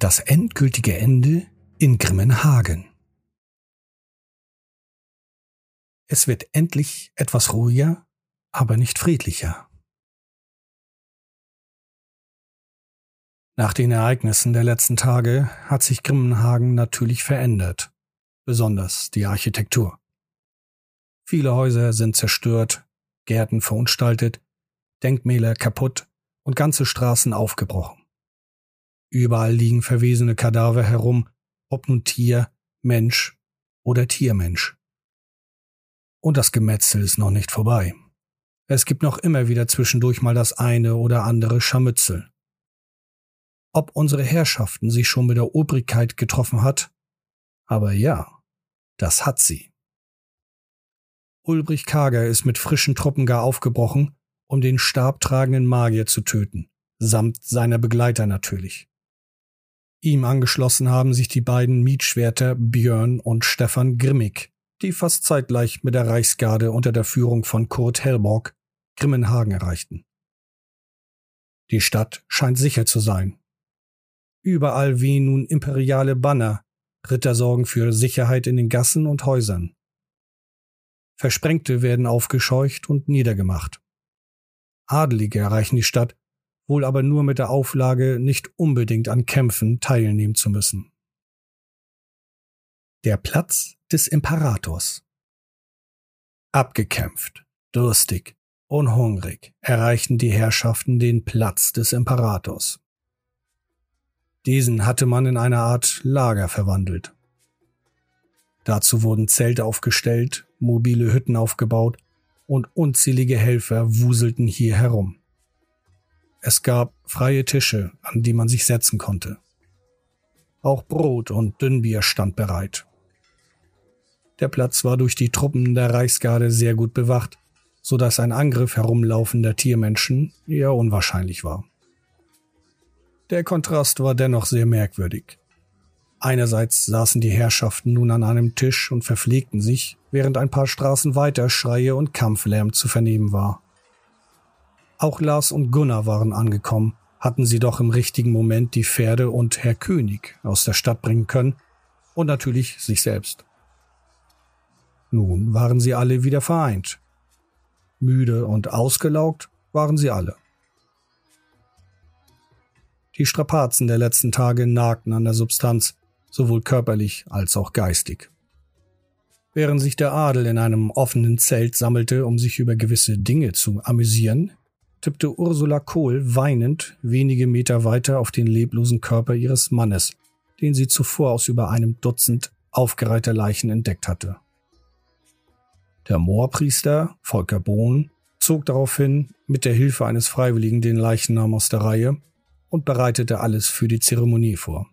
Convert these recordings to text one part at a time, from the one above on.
Das endgültige Ende in Grimmenhagen. Es wird endlich etwas ruhiger, aber nicht friedlicher. Nach den Ereignissen der letzten Tage hat sich Grimmenhagen natürlich verändert, besonders die Architektur. Viele Häuser sind zerstört, Gärten verunstaltet, Denkmäler kaputt und ganze Straßen aufgebrochen. Überall liegen verwesene Kadaver herum, ob nun Tier, Mensch oder Tiermensch. Und das Gemetzel ist noch nicht vorbei. Es gibt noch immer wieder zwischendurch mal das eine oder andere Scharmützel. Ob unsere Herrschaften sich schon mit der Obrigkeit getroffen hat? Aber ja, das hat sie. Ulbrich Kager ist mit frischen Truppen gar aufgebrochen, um den stabtragenden Magier zu töten, samt seiner Begleiter natürlich. Ihm angeschlossen haben sich die beiden Mietschwerter Björn und Stefan Grimmig, die fast zeitgleich mit der Reichsgarde unter der Führung von Kurt Hellborg Grimmenhagen erreichten. Die Stadt scheint sicher zu sein. Überall wehen nun imperiale Banner, Ritter sorgen für Sicherheit in den Gassen und Häusern. Versprengte werden aufgescheucht und niedergemacht. Adelige erreichen die Stadt wohl aber nur mit der Auflage, nicht unbedingt an Kämpfen teilnehmen zu müssen. Der Platz des Imperators. Abgekämpft, durstig und hungrig erreichten die Herrschaften den Platz des Imperators. Diesen hatte man in eine Art Lager verwandelt. Dazu wurden Zelte aufgestellt, mobile Hütten aufgebaut und unzählige Helfer wuselten hier herum. Es gab freie Tische, an die man sich setzen konnte. Auch Brot und Dünnbier stand bereit. Der Platz war durch die Truppen der Reichsgarde sehr gut bewacht, so dass ein Angriff herumlaufender Tiermenschen eher unwahrscheinlich war. Der Kontrast war dennoch sehr merkwürdig. Einerseits saßen die Herrschaften nun an einem Tisch und verpflegten sich, während ein paar Straßen weiter Schreie und Kampflärm zu vernehmen war. Auch Lars und Gunnar waren angekommen, hatten sie doch im richtigen Moment die Pferde und Herr König aus der Stadt bringen können und natürlich sich selbst. Nun waren sie alle wieder vereint. Müde und ausgelaugt waren sie alle. Die Strapazen der letzten Tage nagten an der Substanz, sowohl körperlich als auch geistig. Während sich der Adel in einem offenen Zelt sammelte, um sich über gewisse Dinge zu amüsieren, tippte Ursula Kohl weinend wenige Meter weiter auf den leblosen Körper ihres Mannes, den sie zuvor aus über einem Dutzend aufgereihter Leichen entdeckt hatte. Der Moorpriester, Volker Bohn, zog daraufhin mit der Hilfe eines Freiwilligen den Leichnam aus der Reihe und bereitete alles für die Zeremonie vor.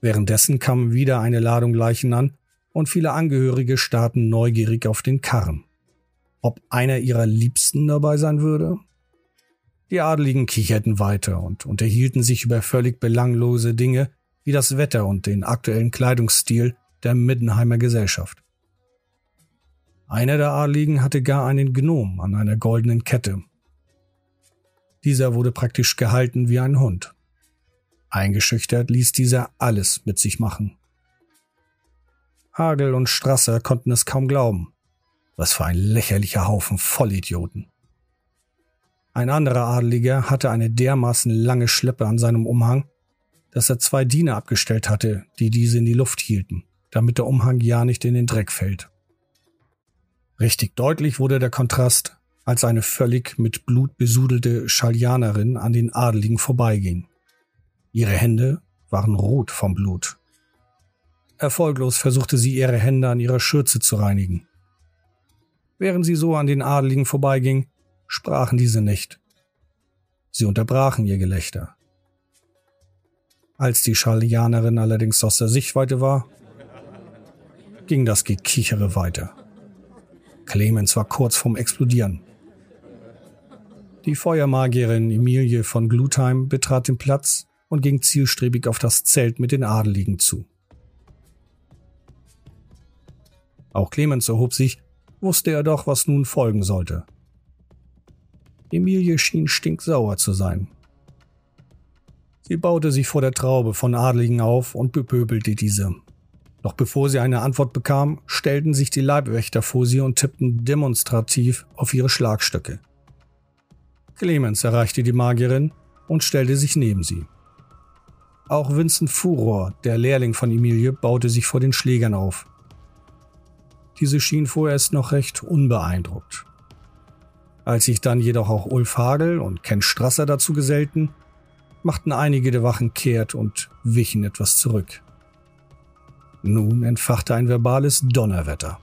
Währenddessen kam wieder eine Ladung Leichen an und viele Angehörige starrten neugierig auf den Karren ob einer ihrer Liebsten dabei sein würde? Die Adeligen kicherten weiter und unterhielten sich über völlig belanglose Dinge wie das Wetter und den aktuellen Kleidungsstil der Middenheimer Gesellschaft. Einer der Adeligen hatte gar einen Gnom an einer goldenen Kette. Dieser wurde praktisch gehalten wie ein Hund. Eingeschüchtert ließ dieser alles mit sich machen. Hagel und Strasser konnten es kaum glauben. Was für ein lächerlicher Haufen Vollidioten. Ein anderer Adeliger hatte eine dermaßen lange Schleppe an seinem Umhang, dass er zwei Diener abgestellt hatte, die diese in die Luft hielten, damit der Umhang ja nicht in den Dreck fällt. Richtig deutlich wurde der Kontrast, als eine völlig mit Blut besudelte Schaljanerin an den Adeligen vorbeiging. Ihre Hände waren rot vom Blut. Erfolglos versuchte sie ihre Hände an ihrer Schürze zu reinigen. Während sie so an den Adeligen vorbeiging, sprachen diese nicht. Sie unterbrachen ihr Gelächter. Als die Schallianerin allerdings aus der Sichtweite war, ging das Gekichere weiter. Clemens war kurz vorm Explodieren. Die Feuermagierin Emilie von Glutheim betrat den Platz und ging zielstrebig auf das Zelt mit den Adeligen zu. Auch Clemens erhob sich wusste er doch, was nun folgen sollte. Emilie schien stinksauer zu sein. Sie baute sich vor der Traube von Adligen auf und bepöbelte diese. Doch bevor sie eine Antwort bekam, stellten sich die Leibwächter vor sie und tippten demonstrativ auf ihre Schlagstöcke. Clemens erreichte die Magierin und stellte sich neben sie. Auch Vincent Furor, der Lehrling von Emilie, baute sich vor den Schlägern auf. Diese schien vorerst noch recht unbeeindruckt. Als sich dann jedoch auch Ulf Hagel und Ken Strasser dazu gesellten, machten einige der Wachen kehrt und wichen etwas zurück. Nun entfachte ein verbales Donnerwetter.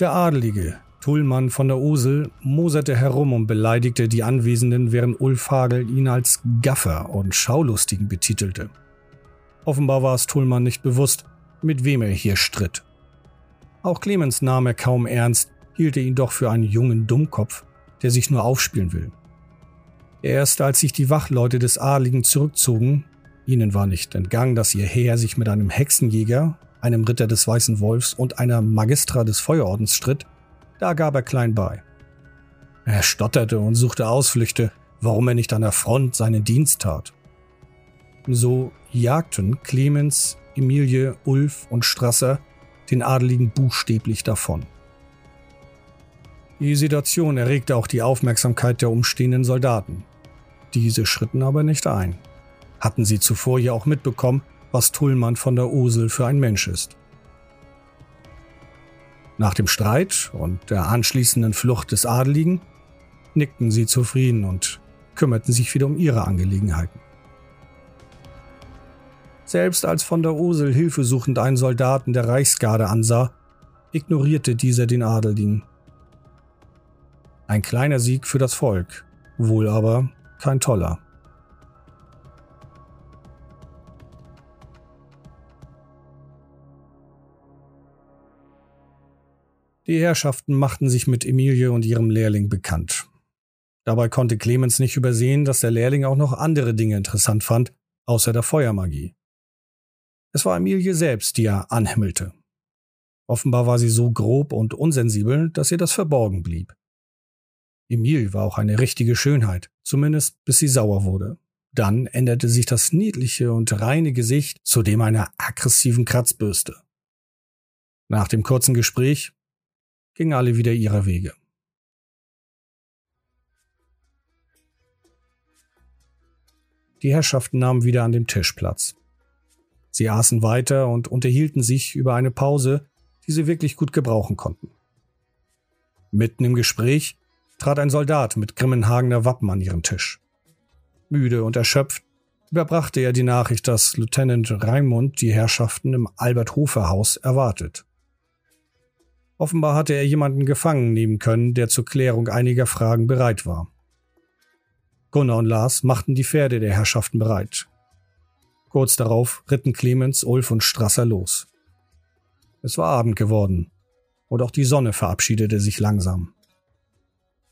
Der Adelige, Tullmann von der Osel, moserte herum und beleidigte die Anwesenden, während Ulf Hagel ihn als Gaffer und Schaulustigen betitelte. Offenbar war es Tullmann nicht bewusst, mit wem er hier stritt. Auch Clemens nahm er kaum ernst, hielt er ihn doch für einen jungen Dummkopf, der sich nur aufspielen will. Erst als sich die Wachleute des Adligen zurückzogen, Ihnen war nicht entgangen, dass ihr Heer sich mit einem Hexenjäger, einem Ritter des Weißen Wolfs und einer Magistra des Feuerordens stritt, da gab er klein bei. Er stotterte und suchte Ausflüchte, warum er nicht an der Front seinen Dienst tat. So jagten Clemens, Emilie, Ulf und Strasser den Adeligen buchstäblich davon. Die Situation erregte auch die Aufmerksamkeit der umstehenden Soldaten. Diese schritten aber nicht ein hatten sie zuvor ja auch mitbekommen, was Tullmann von der Osel für ein Mensch ist. Nach dem Streit und der anschließenden Flucht des Adeligen nickten sie zufrieden und kümmerten sich wieder um ihre Angelegenheiten. Selbst als von der Osel hilfesuchend einen Soldaten der Reichsgarde ansah, ignorierte dieser den Adeligen. Ein kleiner Sieg für das Volk, wohl aber kein toller. Die Herrschaften machten sich mit Emilie und ihrem Lehrling bekannt. Dabei konnte Clemens nicht übersehen, dass der Lehrling auch noch andere Dinge interessant fand, außer der Feuermagie. Es war Emilie selbst, die er anhimmelte. Offenbar war sie so grob und unsensibel, dass ihr das verborgen blieb. Emil war auch eine richtige Schönheit, zumindest bis sie sauer wurde. Dann änderte sich das niedliche und reine Gesicht zu dem einer aggressiven Kratzbürste. Nach dem kurzen Gespräch gingen alle wieder ihrer Wege. Die Herrschaften nahmen wieder an dem Tisch Platz. Sie aßen weiter und unterhielten sich über eine Pause, die sie wirklich gut gebrauchen konnten. Mitten im Gespräch trat ein Soldat mit Grimmenhagener Wappen an ihren Tisch. Müde und erschöpft überbrachte er die Nachricht, dass Lieutenant Raimund die Herrschaften im Albert-Hofer-Haus erwartet. Offenbar hatte er jemanden gefangen nehmen können, der zur Klärung einiger Fragen bereit war. Gunnar und Lars machten die Pferde der Herrschaften bereit. Kurz darauf ritten Clemens, Ulf und Strasser los. Es war Abend geworden, und auch die Sonne verabschiedete sich langsam.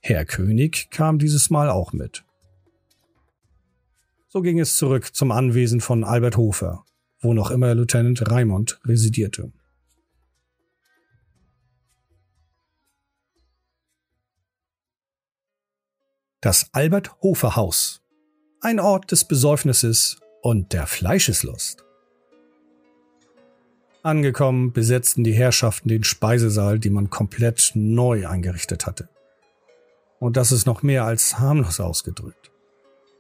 Herr König kam dieses Mal auch mit. So ging es zurück zum Anwesen von Albert Hofer, wo noch immer Lieutenant Raimond residierte. Das Albert Hofer Haus. Ein Ort des Besäufnisses und der Fleischeslust. Angekommen besetzten die Herrschaften den Speisesaal, den man komplett neu eingerichtet hatte. Und das ist noch mehr als harmlos ausgedrückt.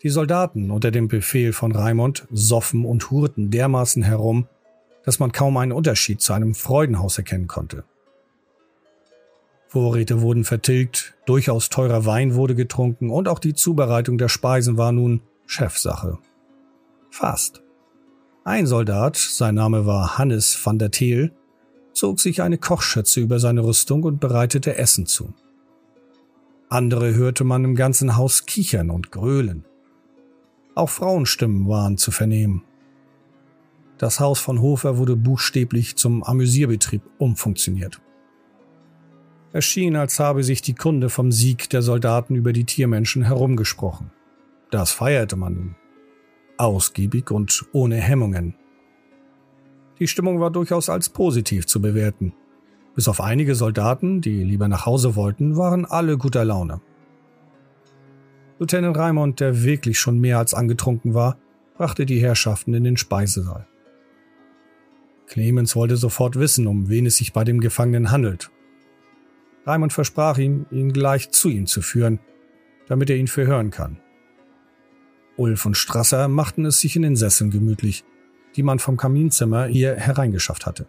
Die Soldaten unter dem Befehl von Raimund soffen und hurten dermaßen herum, dass man kaum einen Unterschied zu einem Freudenhaus erkennen konnte. Vorräte wurden vertilgt, durchaus teurer Wein wurde getrunken und auch die Zubereitung der Speisen war nun Chefsache. Fast. Ein Soldat, sein Name war Hannes van der Theel, zog sich eine Kochschürze über seine Rüstung und bereitete Essen zu. Andere hörte man im ganzen Haus kichern und gröhlen. Auch Frauenstimmen waren zu vernehmen. Das Haus von Hofer wurde buchstäblich zum Amüsierbetrieb umfunktioniert. Es schien, als habe sich die Kunde vom Sieg der Soldaten über die Tiermenschen herumgesprochen. Das feierte man nun. Ausgiebig und ohne Hemmungen. Die Stimmung war durchaus als positiv zu bewerten. Bis auf einige Soldaten, die lieber nach Hause wollten, waren alle guter Laune. Lieutenant Raimond, der wirklich schon mehr als angetrunken war, brachte die Herrschaften in den Speisesaal. Clemens wollte sofort wissen, um wen es sich bei dem Gefangenen handelt. Raimond versprach ihm, ihn gleich zu ihm zu führen, damit er ihn verhören kann. Ulf und Strasser machten es sich in den Sesseln gemütlich, die man vom Kaminzimmer hier hereingeschafft hatte.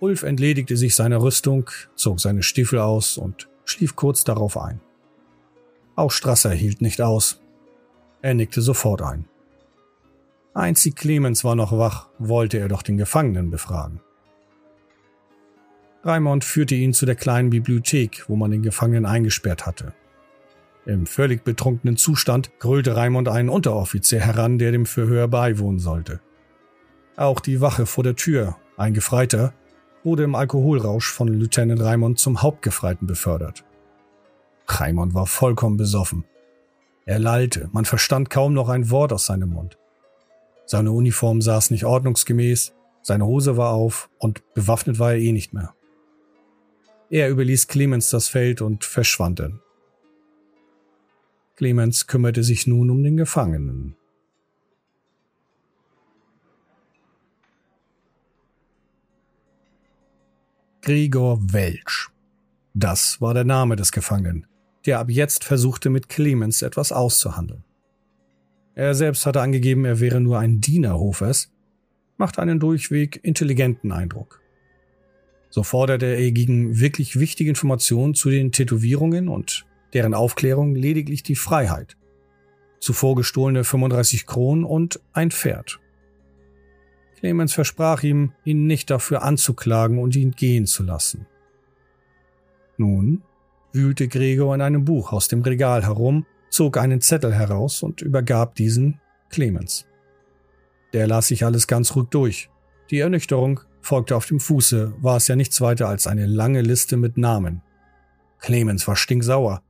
Ulf entledigte sich seiner Rüstung, zog seine Stiefel aus und schlief kurz darauf ein. Auch Strasser hielt nicht aus. Er nickte sofort ein. Einzig Clemens war noch wach, wollte er doch den Gefangenen befragen. Raimond führte ihn zu der kleinen Bibliothek, wo man den Gefangenen eingesperrt hatte. Im völlig betrunkenen Zustand grölte Raimond einen Unteroffizier heran, der dem Verhör beiwohnen sollte. Auch die Wache vor der Tür, ein Gefreiter, wurde im Alkoholrausch von Lieutenant Raimond zum Hauptgefreiten befördert. Raimond war vollkommen besoffen. Er lallte, man verstand kaum noch ein Wort aus seinem Mund. Seine Uniform saß nicht ordnungsgemäß, seine Hose war auf und bewaffnet war er eh nicht mehr. Er überließ Clemens das Feld und verschwand dann. Clemens kümmerte sich nun um den Gefangenen. Gregor Welsch. Das war der Name des Gefangenen, der ab jetzt versuchte, mit Clemens etwas auszuhandeln. Er selbst hatte angegeben, er wäre nur ein Diener Hofers, machte einen durchweg intelligenten Eindruck. So forderte er gegen wirklich wichtige Informationen zu den Tätowierungen und deren Aufklärung lediglich die Freiheit, zuvor gestohlene 35 Kronen und ein Pferd. Clemens versprach ihm, ihn nicht dafür anzuklagen und ihn gehen zu lassen. Nun wühlte Gregor in einem Buch aus dem Regal herum, zog einen Zettel heraus und übergab diesen Clemens. Der las sich alles ganz ruhig durch. Die Ernüchterung folgte auf dem Fuße, war es ja nichts weiter als eine lange Liste mit Namen. Clemens war stinksauer.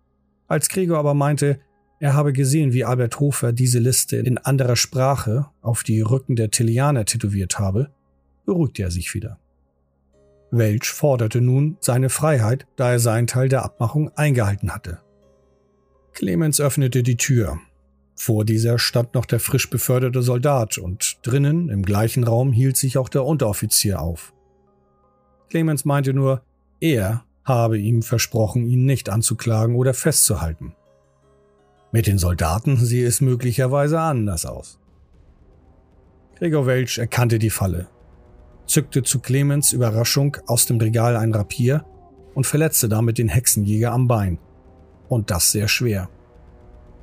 Als Gregor aber meinte, er habe gesehen, wie Albert Hofer diese Liste in anderer Sprache auf die Rücken der Tillianer tätowiert habe, beruhigte er sich wieder. Welch forderte nun seine Freiheit, da er seinen Teil der Abmachung eingehalten hatte. Clemens öffnete die Tür. Vor dieser stand noch der frisch beförderte Soldat und drinnen im gleichen Raum hielt sich auch der Unteroffizier auf. Clemens meinte nur, er habe ihm versprochen, ihn nicht anzuklagen oder festzuhalten. Mit den Soldaten sehe es möglicherweise anders aus. Gregor Welch erkannte die Falle, zückte zu Clemens Überraschung aus dem Regal ein Rapier und verletzte damit den Hexenjäger am Bein. Und das sehr schwer.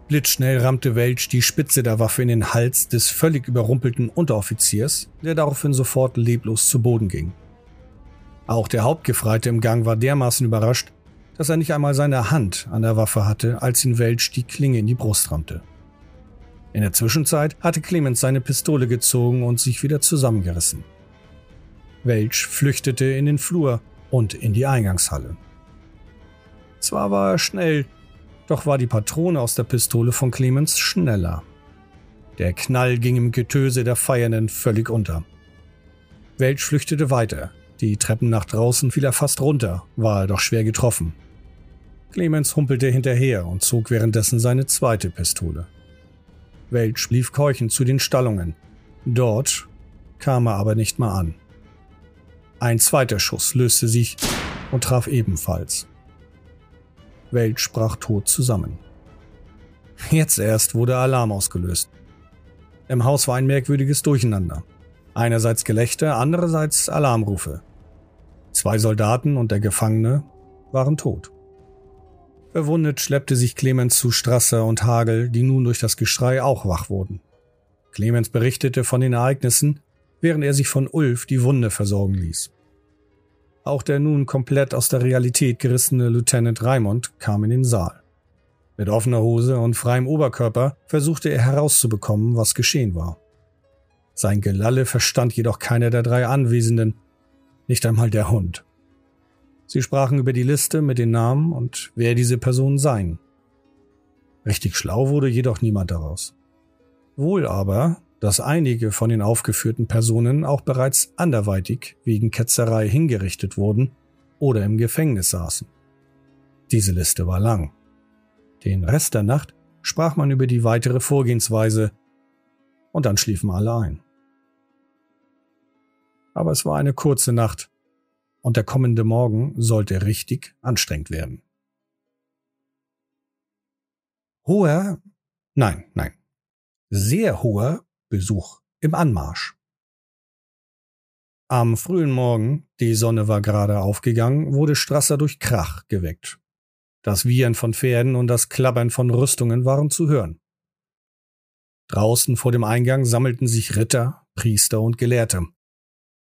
Blitzschnell rammte Welch die Spitze der Waffe in den Hals des völlig überrumpelten Unteroffiziers, der daraufhin sofort leblos zu Boden ging. Auch der Hauptgefreite im Gang war dermaßen überrascht, dass er nicht einmal seine Hand an der Waffe hatte, als ihn Welch die Klinge in die Brust rammte. In der Zwischenzeit hatte Clemens seine Pistole gezogen und sich wieder zusammengerissen. Welch flüchtete in den Flur und in die Eingangshalle. Zwar war er schnell, doch war die Patrone aus der Pistole von Clemens schneller. Der Knall ging im Getöse der Feiernden völlig unter. Welch flüchtete weiter. Die Treppen nach draußen fiel er fast runter, war er doch schwer getroffen. Clemens humpelte hinterher und zog währenddessen seine zweite Pistole. Welch lief keuchend zu den Stallungen. Dort kam er aber nicht mal an. Ein zweiter Schuss löste sich und traf ebenfalls. Welt sprach tot zusammen. Jetzt erst wurde Alarm ausgelöst. Im Haus war ein merkwürdiges Durcheinander. Einerseits Gelächter, andererseits Alarmrufe. Zwei Soldaten und der Gefangene waren tot. Verwundet schleppte sich Clemens zu Strasser und Hagel, die nun durch das Geschrei auch wach wurden. Clemens berichtete von den Ereignissen, während er sich von Ulf die Wunde versorgen ließ. Auch der nun komplett aus der Realität gerissene Lieutenant Raimond kam in den Saal. Mit offener Hose und freiem Oberkörper versuchte er herauszubekommen, was geschehen war. Sein Gelalle verstand jedoch keiner der drei Anwesenden, nicht einmal der Hund. Sie sprachen über die Liste mit den Namen und wer diese Personen seien. Richtig schlau wurde jedoch niemand daraus. Wohl aber, dass einige von den aufgeführten Personen auch bereits anderweitig wegen Ketzerei hingerichtet wurden oder im Gefängnis saßen. Diese Liste war lang. Den Rest der Nacht sprach man über die weitere Vorgehensweise und dann schliefen alle ein. Aber es war eine kurze Nacht und der kommende Morgen sollte richtig anstrengend werden. Hoher, nein, nein, sehr hoher Besuch im Anmarsch. Am frühen Morgen, die Sonne war gerade aufgegangen, wurde Strasser durch Krach geweckt. Das Wiehern von Pferden und das Klappern von Rüstungen waren zu hören. Draußen vor dem Eingang sammelten sich Ritter, Priester und Gelehrte.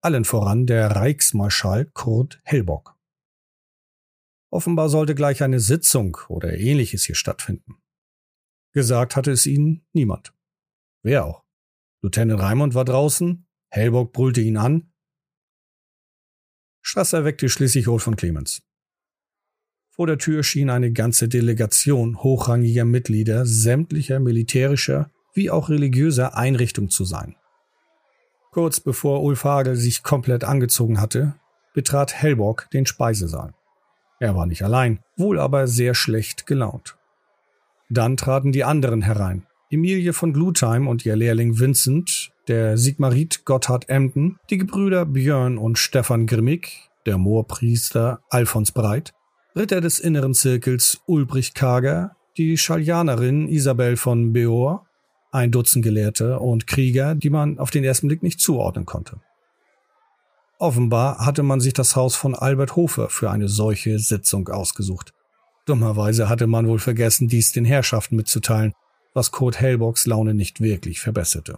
Allen voran der Reichsmarschall Kurt Hellbock. Offenbar sollte gleich eine Sitzung oder ähnliches hier stattfinden. Gesagt hatte es ihnen niemand. Wer auch? Lieutenant Raimund war draußen, Hellbock brüllte ihn an. Strasser weckte schließlich Ulf von Clemens. Vor der Tür schien eine ganze Delegation hochrangiger Mitglieder sämtlicher militärischer wie auch religiöser Einrichtungen zu sein. Kurz bevor Ulf Hagel sich komplett angezogen hatte, betrat Hellbock den Speisesaal. Er war nicht allein, wohl aber sehr schlecht gelaunt. Dann traten die anderen herein. Emilie von Glutheim und ihr Lehrling Vincent, der Sigmarit Gotthard Emden, die Gebrüder Björn und Stefan Grimmig, der Moorpriester Alfons Breit, Ritter des inneren Zirkels Ulbrich Kager, die Schaljanerin Isabel von Beor, ein Dutzend Gelehrte und Krieger, die man auf den ersten Blick nicht zuordnen konnte. Offenbar hatte man sich das Haus von Albert Hofer für eine solche Sitzung ausgesucht. Dummerweise hatte man wohl vergessen, dies den Herrschaften mitzuteilen, was Kurt Hellbocks Laune nicht wirklich verbesserte.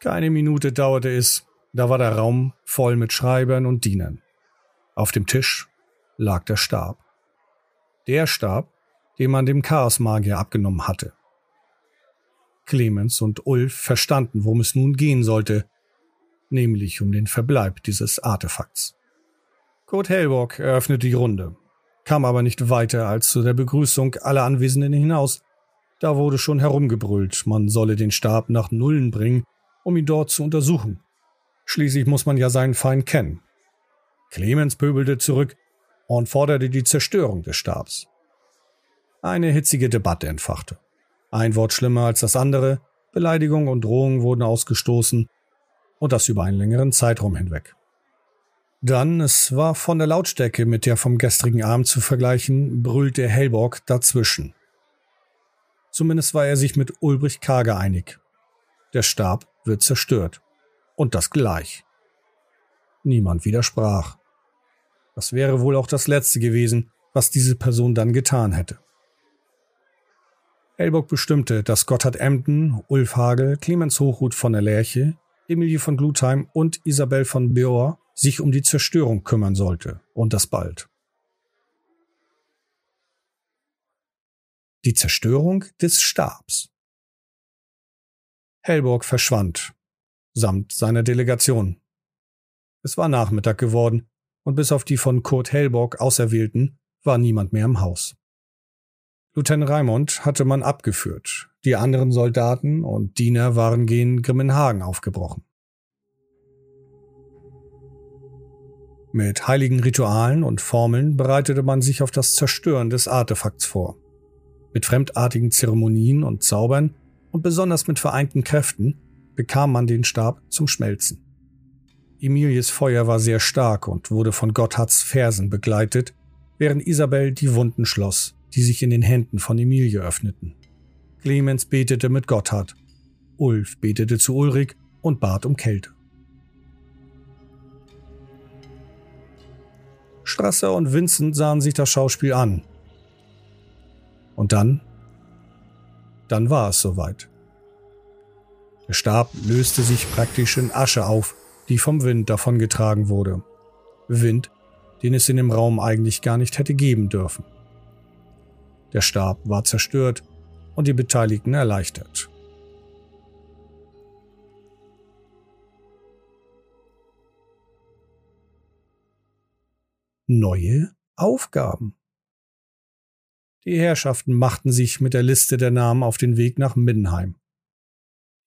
Keine Minute dauerte es, da war der Raum voll mit Schreibern und Dienern. Auf dem Tisch lag der Stab. Der Stab, den man dem Chaosmagier abgenommen hatte. Clemens und Ulf verstanden, worum es nun gehen sollte, nämlich um den Verbleib dieses Artefakts. Kurt Hellbock eröffnete die Runde, kam aber nicht weiter als zu der Begrüßung aller Anwesenden hinaus. Da wurde schon herumgebrüllt, man solle den Stab nach Nullen bringen, um ihn dort zu untersuchen. Schließlich muss man ja seinen Feind kennen. Clemens pöbelte zurück, und forderte die Zerstörung des Stabs. Eine hitzige Debatte entfachte. Ein Wort schlimmer als das andere, Beleidigung und Drohungen wurden ausgestoßen, und das über einen längeren Zeitraum hinweg. Dann, es war von der Lautstärke mit der vom gestrigen Abend zu vergleichen, brüllte Hellborg dazwischen. Zumindest war er sich mit Ulbrich Karge einig. Der Stab wird zerstört. Und das gleich. Niemand widersprach. Das wäre wohl auch das Letzte gewesen, was diese Person dann getan hätte. Elbock bestimmte, dass Gotthard Emden, Ulf Hagel, Clemens Hochhut von der Lerche, Emilie von Glutheim und Isabel von Beor sich um die Zerstörung kümmern sollte, und das bald. Die Zerstörung des Stabs. Hellborg verschwand, samt seiner Delegation. Es war Nachmittag geworden, und bis auf die von Kurt Hellbock Auserwählten war niemand mehr im Haus. Lieutenant Raimond hatte man abgeführt. Die anderen Soldaten und Diener waren gen Grimmenhagen aufgebrochen. Mit heiligen Ritualen und Formeln bereitete man sich auf das Zerstören des Artefakts vor. Mit fremdartigen Zeremonien und Zaubern und besonders mit vereinten Kräften bekam man den Stab zum Schmelzen. Emilies Feuer war sehr stark und wurde von Gotthards Fersen begleitet, während Isabel die Wunden schloss, die sich in den Händen von Emilie öffneten. Clemens betete mit Gotthard, Ulf betete zu Ulrich und bat um Kälte. Strasser und Vincent sahen sich das Schauspiel an. Und dann? Dann war es soweit. Der Stab löste sich praktisch in Asche auf die vom Wind davongetragen wurde. Wind, den es in dem Raum eigentlich gar nicht hätte geben dürfen. Der Stab war zerstört und die Beteiligten erleichtert. Neue Aufgaben. Die Herrschaften machten sich mit der Liste der Namen auf den Weg nach Middenheim.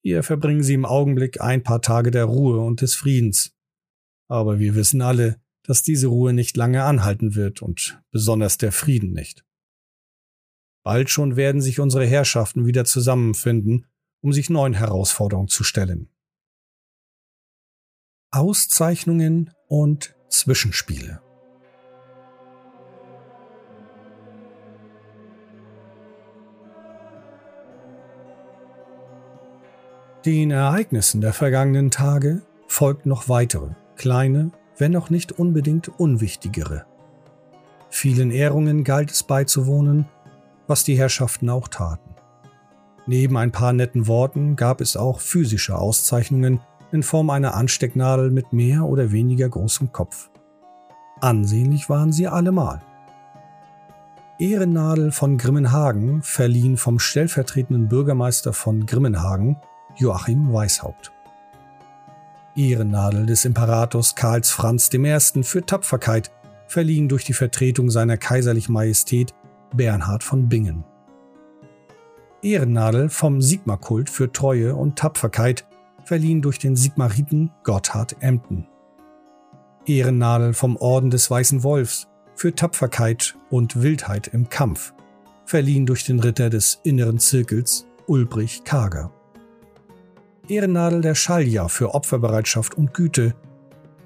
Hier verbringen sie im Augenblick ein paar Tage der Ruhe und des Friedens. Aber wir wissen alle, dass diese Ruhe nicht lange anhalten wird und besonders der Frieden nicht. Bald schon werden sich unsere Herrschaften wieder zusammenfinden, um sich neuen Herausforderungen zu stellen. Auszeichnungen und Zwischenspiele Den Ereignissen der vergangenen Tage folgt noch weitere, kleine, wenn auch nicht unbedingt unwichtigere. Vielen Ehrungen galt es beizuwohnen, was die Herrschaften auch taten. Neben ein paar netten Worten gab es auch physische Auszeichnungen in Form einer Anstecknadel mit mehr oder weniger großem Kopf. Ansehnlich waren sie allemal. Ehrennadel von Grimmenhagen, verliehen vom stellvertretenden Bürgermeister von Grimmenhagen, Joachim Weishaupt. Ehrennadel des Imperators Karls Franz I. für Tapferkeit, verliehen durch die Vertretung seiner kaiserlichen Majestät Bernhard von Bingen. Ehrennadel vom Sigmarkult für Treue und Tapferkeit, verliehen durch den Sigmariten Gotthard Emden. Ehrennadel vom Orden des Weißen Wolfs für Tapferkeit und Wildheit im Kampf, verliehen durch den Ritter des inneren Zirkels Ulbrich Kager. Ehrennadel der Schalja für Opferbereitschaft und Güte,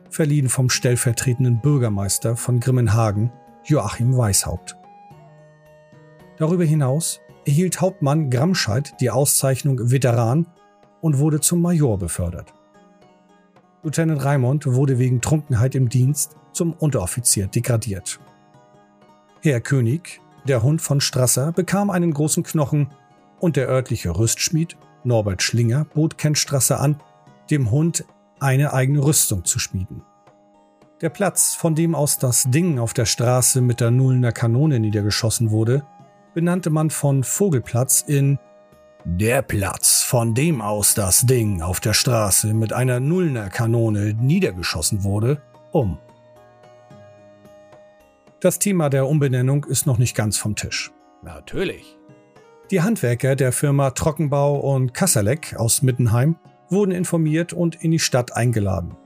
verliehen vom stellvertretenden Bürgermeister von Grimmenhagen, Joachim Weishaupt. Darüber hinaus erhielt Hauptmann Gramscheid die Auszeichnung Veteran und wurde zum Major befördert. Lieutenant Raimond wurde wegen Trunkenheit im Dienst zum Unteroffizier degradiert. Herr König, der Hund von Strasser, bekam einen großen Knochen und der örtliche Rüstschmied Norbert Schlinger bot Ken Strasser an, dem Hund eine eigene Rüstung zu schmieden. Der Platz, von dem aus das Ding auf der Straße mit der Nullener Kanone niedergeschossen wurde, benannte man von Vogelplatz in der Platz, von dem aus das Ding auf der Straße mit einer Nullener Kanone niedergeschossen wurde, um. Das Thema der Umbenennung ist noch nicht ganz vom Tisch. Natürlich. Die Handwerker der Firma Trockenbau und Kasserleck aus Mittenheim wurden informiert und in die Stadt eingeladen.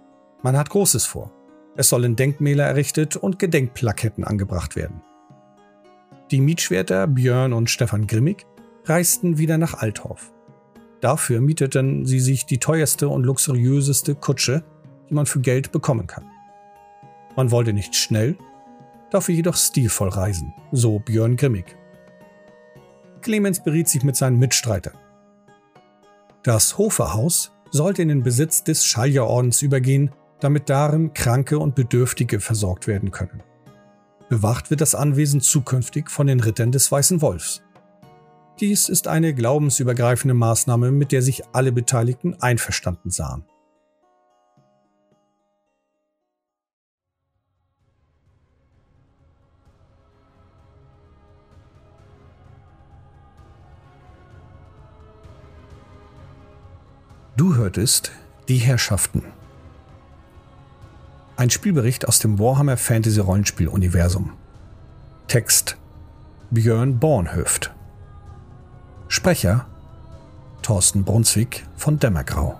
Man hat Großes vor. Es sollen Denkmäler errichtet und Gedenkplaketten angebracht werden. Die Mietschwerter Björn und Stefan Grimmig reisten wieder nach Althoff. Dafür mieteten sie sich die teuerste und luxuriöseste Kutsche, die man für Geld bekommen kann. Man wollte nicht schnell, dafür jedoch stilvoll reisen, so Björn Grimmig. Clemens beriet sich mit seinen Mitstreitern. Das Hoferhaus sollte in den Besitz des Schaljerordens übergehen, damit darin Kranke und Bedürftige versorgt werden können. Bewacht wird das Anwesen zukünftig von den Rittern des Weißen Wolfs. Dies ist eine glaubensübergreifende Maßnahme, mit der sich alle Beteiligten einverstanden sahen. Du hörtest Die Herrschaften. Ein Spielbericht aus dem Warhammer Fantasy Rollenspiel Universum. Text Björn Bornhöft. Sprecher Thorsten Brunswick von Dämmergrau.